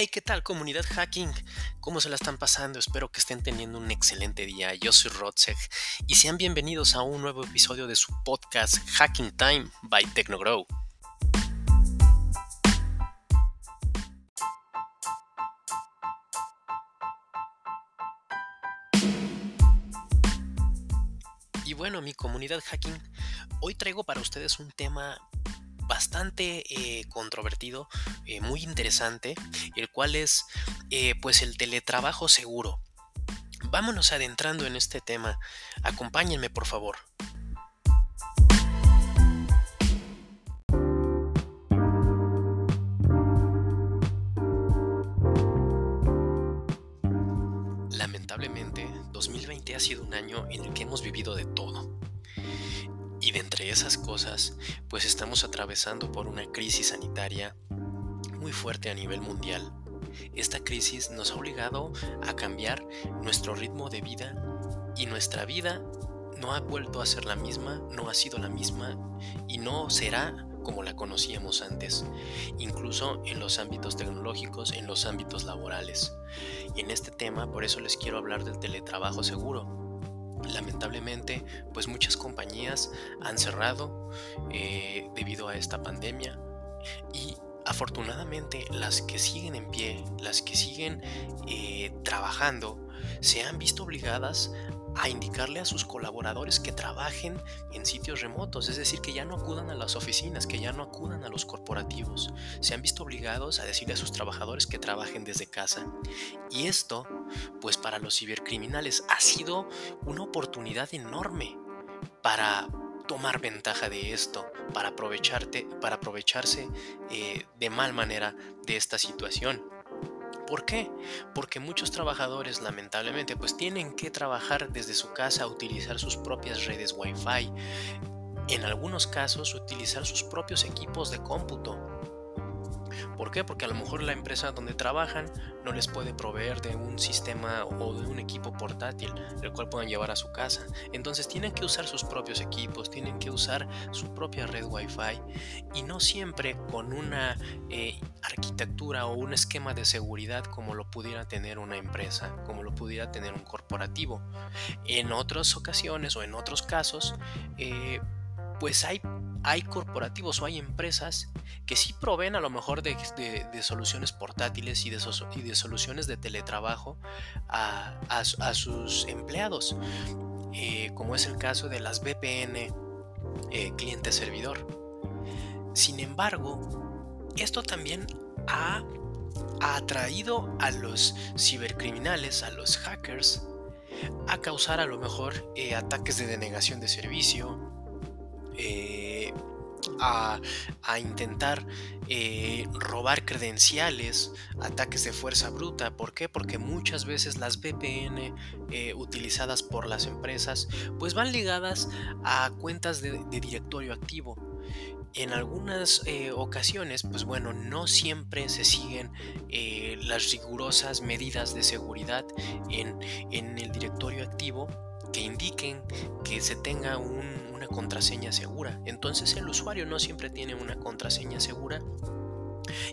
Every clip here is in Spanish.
Hey, ¿qué tal comunidad hacking? ¿Cómo se la están pasando? Espero que estén teniendo un excelente día. Yo soy Rodseg y sean bienvenidos a un nuevo episodio de su podcast Hacking Time by Technogrow. Y bueno, mi comunidad hacking, hoy traigo para ustedes un tema bastante eh, controvertido, eh, muy interesante, el cual es eh, pues el teletrabajo seguro. Vámonos adentrando en este tema. Acompáñenme por favor. Lamentablemente, 2020 ha sido un año en el que hemos vivido de todo entre esas cosas, pues estamos atravesando por una crisis sanitaria muy fuerte a nivel mundial. Esta crisis nos ha obligado a cambiar nuestro ritmo de vida y nuestra vida no ha vuelto a ser la misma, no ha sido la misma y no será como la conocíamos antes, incluso en los ámbitos tecnológicos, en los ámbitos laborales. Y en este tema, por eso les quiero hablar del teletrabajo seguro, lamentablemente pues muchas compañías han cerrado eh, debido a esta pandemia. Y afortunadamente las que siguen en pie, las que siguen eh, trabajando, se han visto obligadas a indicarle a sus colaboradores que trabajen en sitios remotos, es decir, que ya no acudan a las oficinas, que ya no acudan a los corporativos. Se han visto obligados a decirle a sus trabajadores que trabajen desde casa. Y esto, pues para los cibercriminales ha sido una oportunidad enorme para tomar ventaja de esto, para, aprovecharte, para aprovecharse eh, de mal manera de esta situación. ¿Por qué? Porque muchos trabajadores lamentablemente pues tienen que trabajar desde su casa, utilizar sus propias redes Wi-Fi, en algunos casos utilizar sus propios equipos de cómputo ¿Por qué? Porque a lo mejor la empresa donde trabajan no les puede proveer de un sistema o de un equipo portátil el cual puedan llevar a su casa. Entonces tienen que usar sus propios equipos, tienen que usar su propia red Wi-Fi y no siempre con una eh, arquitectura o un esquema de seguridad como lo pudiera tener una empresa, como lo pudiera tener un corporativo. En otras ocasiones o en otros casos, eh, pues hay hay corporativos o hay empresas que sí proveen a lo mejor de, soluciones portátiles y de, soluciones de teletrabajo a, sus empleados, eh, como es el caso de las VPN eh, cliente-servidor. Sin embargo, esto también ha, atraído a los cibercriminales, a los hackers, a causar a lo mejor eh, ataques de denegación de servicio, a, intentar eh, robar credenciales, ataques de fuerza bruta. ¿Por qué? Porque muchas veces las VPN eh, utilizadas por las empresas pues van ligadas a cuentas de, directorio activo. En algunas eh, ocasiones, pues bueno, no siempre se siguen las rigurosas medidas de seguridad en, en el directorio activo que indiquen que se tenga una contraseña segura. Entonces el usuario no siempre tiene una contraseña segura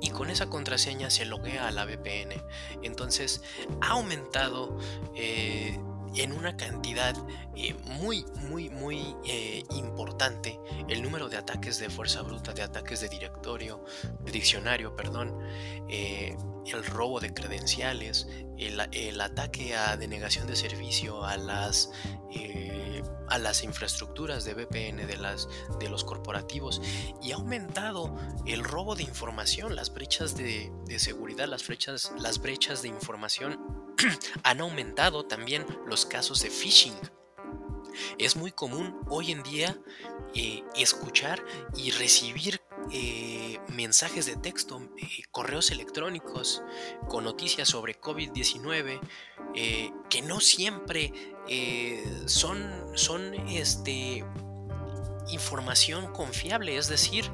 y con esa contraseña se loguea a la VPN. Entonces ha aumentado eh, en una cantidad eh, muy, muy, muy eh, importante el número de ataques de fuerza bruta, de ataques de directorio, de diccionario, perdón, eh, el robo de credenciales, el, ataque a denegación de servicio a las a las infraestructuras de VPN de, las, de los corporativos y ha aumentado el robo de información, las brechas de, seguridad, las brechas, las brechas de información han aumentado también los casos de phishing. Es muy común hoy en día eh, escuchar y recibir eh, mensajes de texto, eh, correos electrónicos con noticias sobre COVID-19 que no siempre son, son este, información confiable, es decir,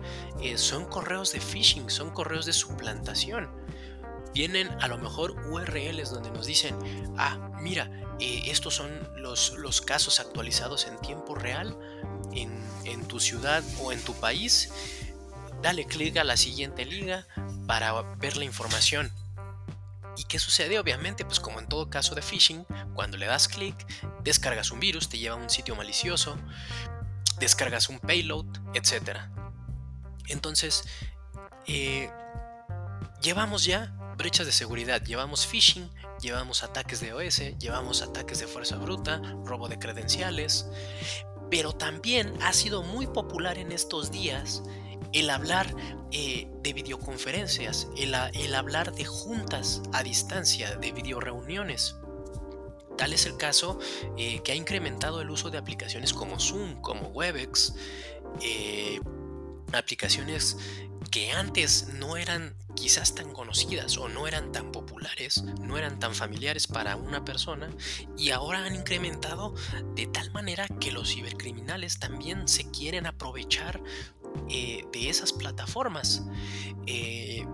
son correos de phishing, son correos de suplantación vienen a lo mejor URLs donde nos dicen, ah, mira, eh, estos son los, los, casos actualizados en tiempo real en, en, tu ciudad o en tu país. Dale clic a la siguiente liga para ver la información. ¿Y qué sucede? Obviamente, pues como en todo caso de phishing, cuando le das clic, descargas un virus, te lleva a un sitio malicioso, descargas un payload, etc. Entonces, eh, llevamos ya brechas de seguridad, llevamos phishing, llevamos ataques de OS, llevamos ataques de fuerza bruta, robo de credenciales, pero también ha sido muy popular en estos días el hablar eh, de videoconferencias, el, hablar de juntas a distancia, de videoreuniones. Tal es el caso eh, que ha incrementado el uso de aplicaciones como Zoom, como Webex, eh, aplicaciones que antes no eran quizás tan conocidas o no eran tan populares, no eran tan familiares para una persona y ahora han incrementado de tal manera que los cibercriminales también se quieren aprovechar eh, de esas plataformas. Eh,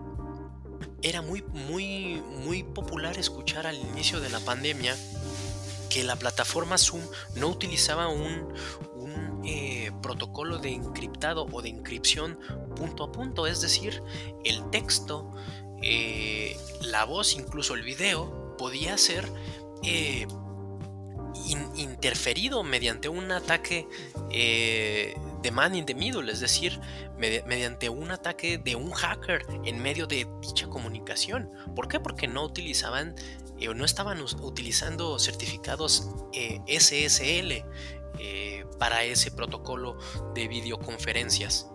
era muy, muy, muy popular escuchar al inicio de la pandemia que la plataforma Zoom no utilizaba un, eh, protocolo de encriptado o de inscripción punto a punto, es decir, el texto, la voz, incluso el video, podía ser interferido mediante un ataque de man in the middle, es decir, mediante un ataque de un hacker en medio de dicha comunicación. ¿Por qué? Porque no utilizaban eh, o no estaban utilizando certificados eh, SSL eh, para ese protocolo de videoconferencias.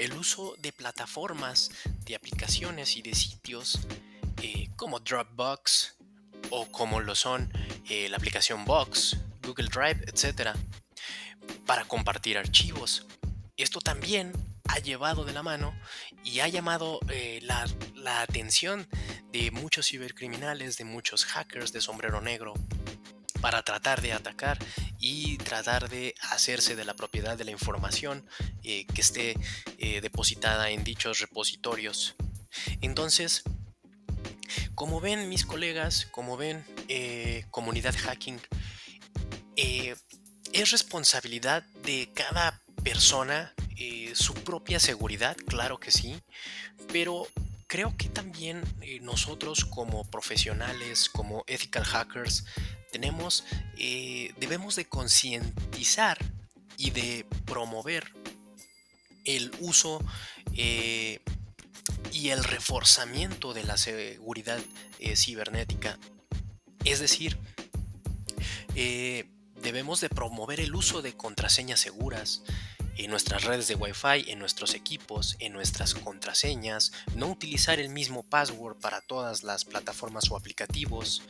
El uso de plataformas, de aplicaciones y de sitios eh, como Dropbox o como lo son eh, la aplicación Box, Google Drive, etc. para compartir archivos. Esto también ha llevado de la mano y ha llamado eh, la, la atención de muchos cibercriminales, de muchos hackers de sombrero negro, para tratar de atacar y tratar de hacerse de la propiedad de la información eh, que esté eh, depositada en dichos repositorios. Entonces, como ven mis colegas, como ven eh, comunidad hacking, es responsabilidad de cada persona su propia seguridad, claro que sí, pero creo que también nosotros como profesionales, como ethical hackers, tenemos, eh, debemos de concientizar y de promover el uso eh, y el reforzamiento de la seguridad eh, cibernética. Es decir, debemos de promover el uso de contraseñas seguras, en nuestras redes de Wi-Fi, en nuestros equipos, en nuestras contraseñas, no utilizar el mismo password para todas las plataformas o aplicativos,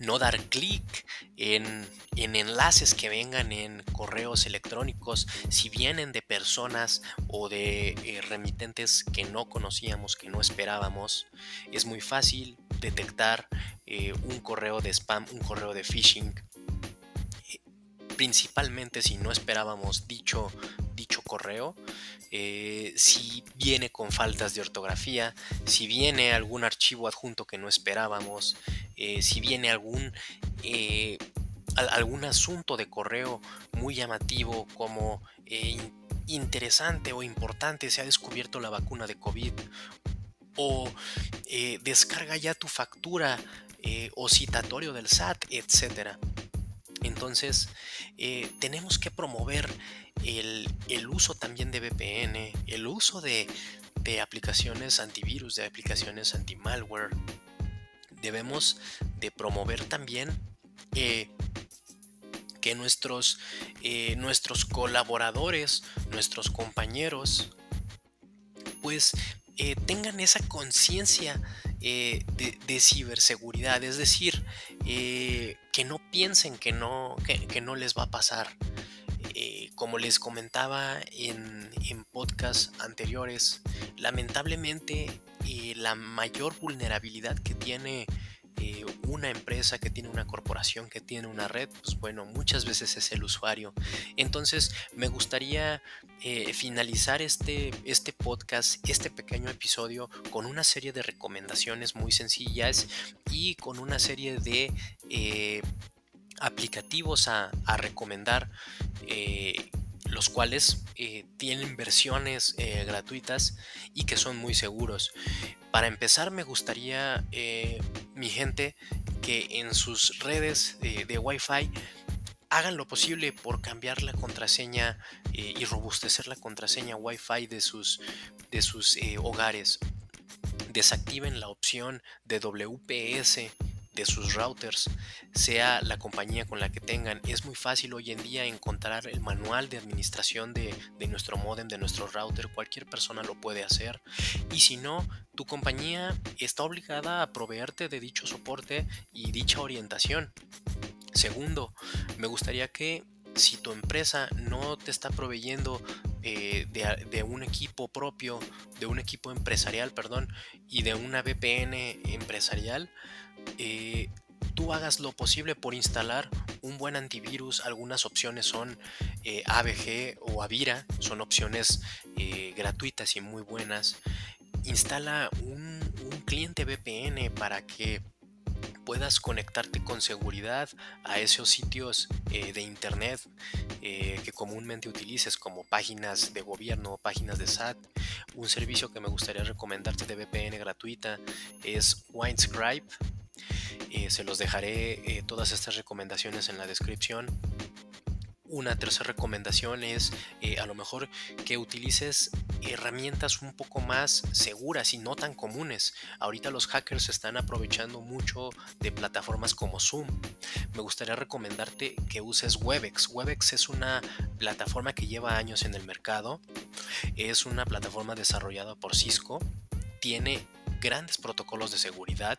no dar clic en, enlaces que vengan en correos electrónicos si vienen de personas o de eh, remitentes que no conocíamos, que no esperábamos. Es muy fácil detectar eh, un correo de spam, un correo de phishing, eh, principalmente si no esperábamos dicho, dicho correo. si viene con faltas de ortografía, si viene algún archivo adjunto que no esperábamos, eh, si viene algún, eh, algún asunto de correo muy llamativo como eh, interesante o importante, se ha descubierto la vacuna de COVID o descarga ya tu factura o citatorio del SAT, etc. Entonces, tenemos que promover el, uso también de VPN, el uso de, aplicaciones antivirus, de aplicaciones anti-malware, debemos de promover también eh, que nuestros, eh, nuestros colaboradores, nuestros compañeros, pues eh, tengan esa conciencia de, ciberseguridad, es decir, que no piensen que no, que, no les va a pasar. como les comentaba en, en podcasts anteriores, lamentablemente la mayor vulnerabilidad que tiene eh, una empresa, que tiene una corporación, que tiene una red, pues bueno, muchas veces es el usuario. Entonces me gustaría eh, finalizar este, este podcast, este pequeño episodio, con una serie de recomendaciones muy sencillas y con una serie de eh, aplicativos a, recomendar los cuales tienen versiones gratuitas y que son muy seguros. Para empezar, me gustaría, eh, mi gente, que en sus redes de, Wi-Fi hagan lo posible por cambiar la contraseña eh, y robustecer la contraseña Wi-Fi de sus, de sus eh, hogares. Desactiven la opción de WPS de sus routers, sea la compañía con la que tengan. Es muy fácil hoy en día encontrar el manual de administración de, nuestro modem, de nuestro router. Cualquier persona lo puede hacer. Y si no, tu compañía está obligada a proveerte de dicho soporte y dicha orientación. Segundo, me gustaría que si tu empresa no te está proveyendo eh, de, un equipo propio, de un equipo empresarial, perdón, y de una VPN empresarial, eh, tú hagas lo posible por instalar un buen antivirus. Algunas opciones son eh, ABG o Avira, son opciones eh, gratuitas y muy buenas. Instala un, cliente VPN para que puedas conectarte con seguridad a esos sitios de internet que comúnmente utilices como páginas de gobierno, páginas de SAT. Un servicio que me gustaría recomendarte de VPN gratuita es Winescribe eh, se los dejaré eh, todas estas recomendaciones en la descripción. Una tercera recomendación es eh, a lo mejor que utilices herramientas un poco más seguras y no tan comunes. Ahorita los hackers están aprovechando mucho de plataformas como Zoom. Me gustaría recomendarte que uses Webex. Webex es una plataforma que lleva años en el mercado. Es una plataforma desarrollada por Cisco. Tiene grandes protocolos de seguridad.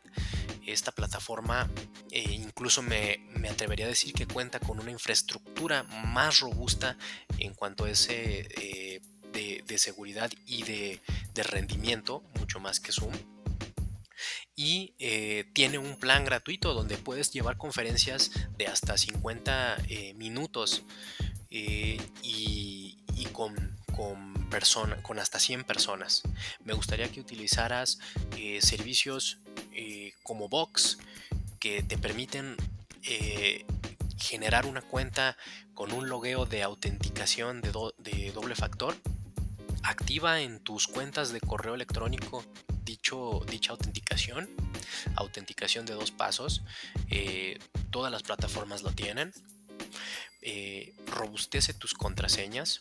Esta plataforma eh, incluso me, atrevería a decir que cuenta con una infraestructura más robusta en cuanto a ese eh, de, seguridad y de, rendimiento, mucho más que Zoom y eh, tiene un plan gratuito donde puedes llevar conferencias de hasta 50 minutos y, y, con con, con hasta 100 personas. Me gustaría que utilizaras eh, servicios eh, como Box que te permiten eh, generar una cuenta con un logueo de autenticación de, doble factor. Activa en tus cuentas de correo electrónico dicha autenticación, autenticación de dos pasos. todas las plataformas lo tienen. Robustece tus contraseñas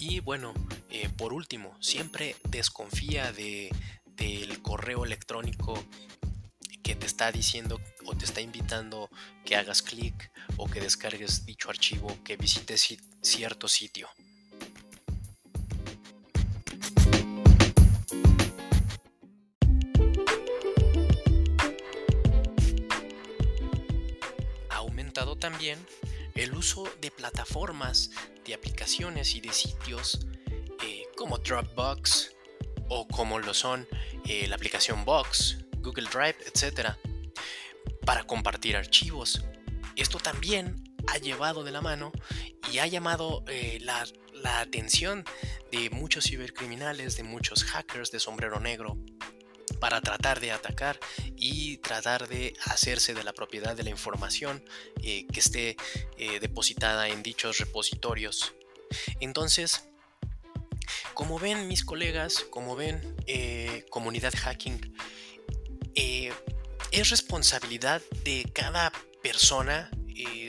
y bueno, eh, por último, siempre desconfía de, del correo electrónico que te está diciendo o te está invitando que hagas clic o que descargues dicho archivo, que visites cierto sitio. También el uso de plataformas, de aplicaciones y de sitios eh, como Dropbox o como lo son eh, la aplicación Box, Google Drive, etc. para compartir archivos. Esto también ha llevado de la mano y ha llamado eh, la, la atención de muchos cibercriminales, de muchos hackers de sombrero negro para tratar de atacar y tratar de hacerse de la propiedad de la información eh, que esté eh, depositada en dichos repositorios. Entonces, como ven mis colegas, como ven eh, comunidad hacking, es responsabilidad de cada persona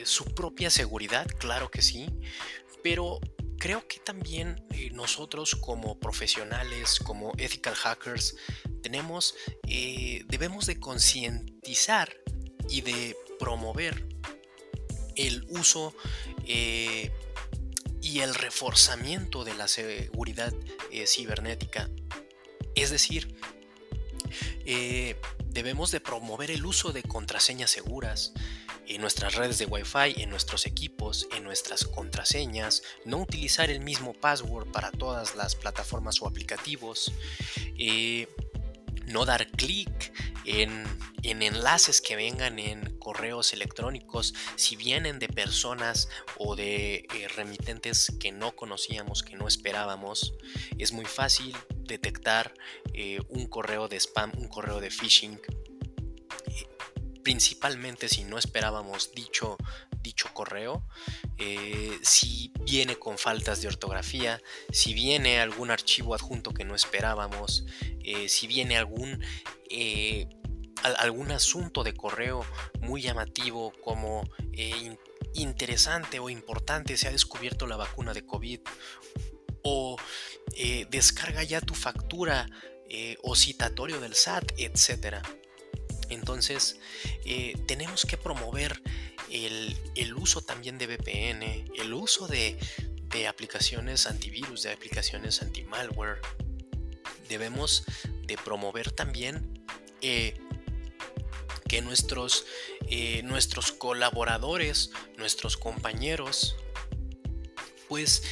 su propia seguridad, claro que sí, pero creo que también nosotros como profesionales, como ethical hackers, tenemos, eh, debemos de concientizar y de promover el uso eh, y el reforzamiento de la seguridad eh, cibernética. Es decir, debemos de promover el uso de contraseñas seguras en nuestras redes de Wi-Fi, en nuestros equipos, en nuestras contraseñas, no utilizar el mismo password para todas las plataformas o aplicativos, no dar clic en, enlaces que vengan en correos electrónicos, si vienen de personas o de eh, remitentes que no conocíamos, que no esperábamos, es muy fácil detectar eh, un correo de spam, un correo de phishing principalmente si no esperábamos dicho, dicho correo, eh, si viene con faltas de ortografía, si viene algún archivo adjunto que no esperábamos, eh, si viene algún, eh, algún asunto de correo muy llamativo como interesante o importante, se ha descubierto la vacuna de COVID o descarga ya tu factura o citatorio del SAT, etcétera. Entonces, eh, tenemos que promover el, uso también de VPN, el uso de, aplicaciones antivirus, de aplicaciones anti-malware. Debemos de promover también eh, que nuestros, eh, nuestros colaboradores, nuestros compañeros, pues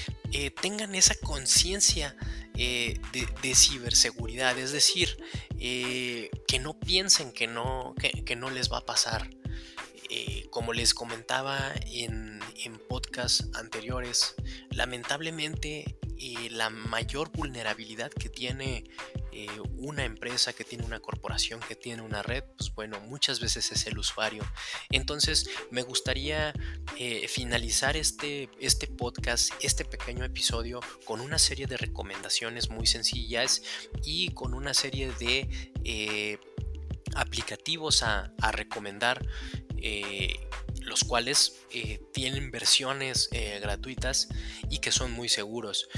tengan esa conciencia de, de, ciberseguridad, es decir, eh, que no piensen que no, que, no les va a pasar. Eh, como les comentaba en, en podcasts anteriores, lamentablemente eh, la mayor vulnerabilidad que tiene una empresa, que tiene una corporación, que tiene una red, pues bueno, muchas veces es el usuario. Entonces me gustaría finalizar este, este podcast, este pequeño episodio, con una serie de recomendaciones muy sencillas y con una serie de eh, aplicativos a, recomendar, eh, los cuales eh, tienen versiones gratuitas y que son muy seguros.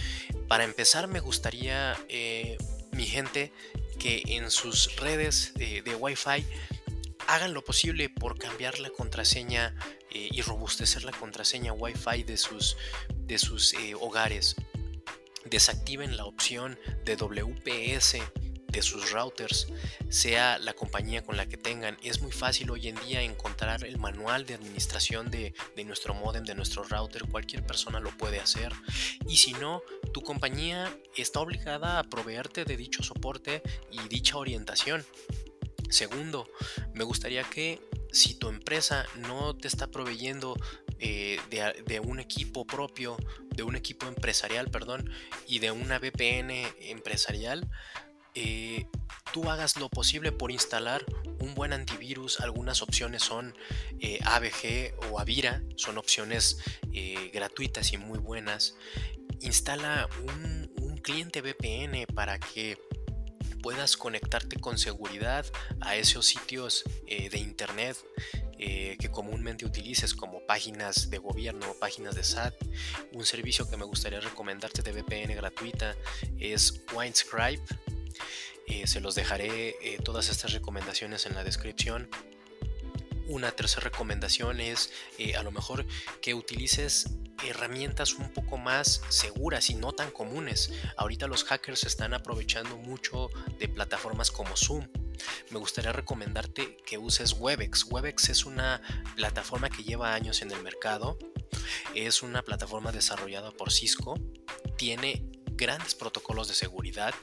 Para empezar, me gustaría, mi gente, que en sus redes de, Wi-Fi hagan lo posible por cambiar la contraseña y robustecer la contraseña Wi-Fi de sus, de sus hogares. Desactiven la opción de WPS de sus routers, sea la compañía con la que tengan. Es muy fácil hoy en día encontrar el manual de administración de, nuestro modem, de nuestro router. Cualquier persona lo puede hacer. Y si no, tu compañía está obligada a proveerte de dicho soporte y dicha orientación. Segundo, me gustaría que si tu empresa no te está proveyendo eh, de, un equipo propio, de un equipo empresarial, perdón, y de una VPN empresarial, eh, tú hagas lo posible por instalar un buen antivirus. Algunas opciones son eh, AVG o Avira, son opciones eh, gratuitas y muy buenas. Instala un, cliente VPN para que puedas conectarte con seguridad a esos sitios de internet que comúnmente utilices como páginas de gobierno o páginas de SAT. Un servicio que me gustaría recomendarte de VPN gratuita es Winescribe eh, se los dejaré eh, todas estas recomendaciones en la descripción. Una tercera recomendación es eh, a lo mejor que utilices herramientas un poco más seguras y no tan comunes. Ahorita los hackers están aprovechando mucho de plataformas como Zoom. Me gustaría recomendarte que uses Webex. Webex es una plataforma que lleva años en el mercado. Es una plataforma desarrollada por Cisco. Tiene grandes protocolos de seguridad.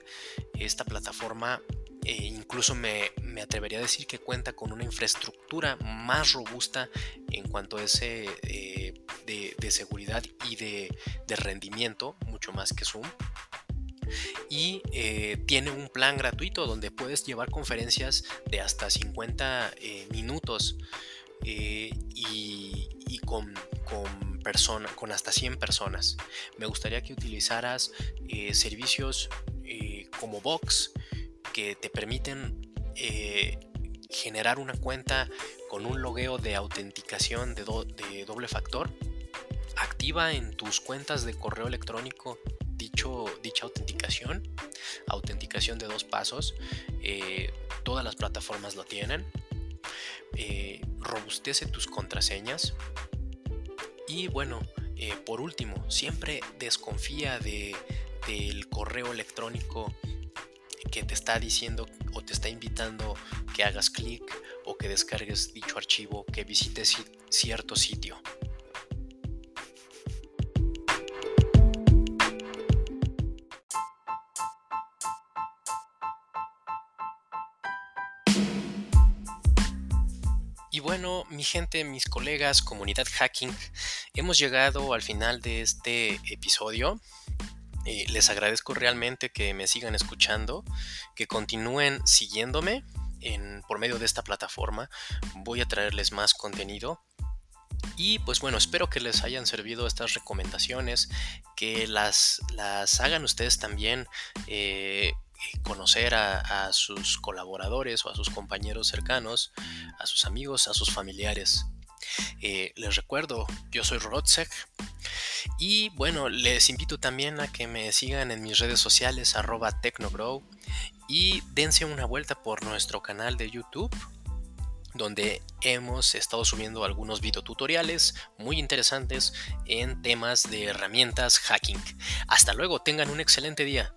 Esta plataforma eh, incluso me, atrevería a decir que cuenta con una infraestructura más robusta en cuanto a ese eh, de, seguridad y de, rendimiento, mucho más que Zoom. Y eh, tiene un plan gratuito donde puedes llevar conferencias de hasta 50 minutos y, con, con, con hasta 100 personas. Me gustaría que utilizaras servicios como Box que te permiten eh, generar una cuenta con un logueo de autenticación de, doble factor. Activa en tus cuentas de correo electrónico dicho, dicha autenticación, autenticación de dos pasos. Eh, todas las plataformas lo tienen. Eh, robustece tus contraseñas. Y bueno, por último, siempre desconfía de, del correo electrónico que te está diciendo o te está invitando que hagas clic o que descargues dicho archivo, que visites cierto sitio. Mi gente, mis colegas, comunidad hacking, hemos llegado al final de este episodio. Eh, les agradezco realmente que me sigan escuchando, que continúen siguiéndome en, por medio de esta plataforma. Voy a traerles más contenido. Y pues bueno, espero que les hayan servido estas recomendaciones, que las, las hagan ustedes también. Eh, conocer a, sus colaboradores o a sus compañeros cercanos, a sus amigos, a sus familiares. Eh, les recuerdo, yo soy Rodsec y bueno, les invito también a que me sigan en mis redes sociales arroba tecnogrow y dense una vuelta por nuestro canal de YouTube donde hemos estado subiendo algunos videotutoriales muy interesantes en temas de herramientas hacking. Hasta luego, tengan un excelente día.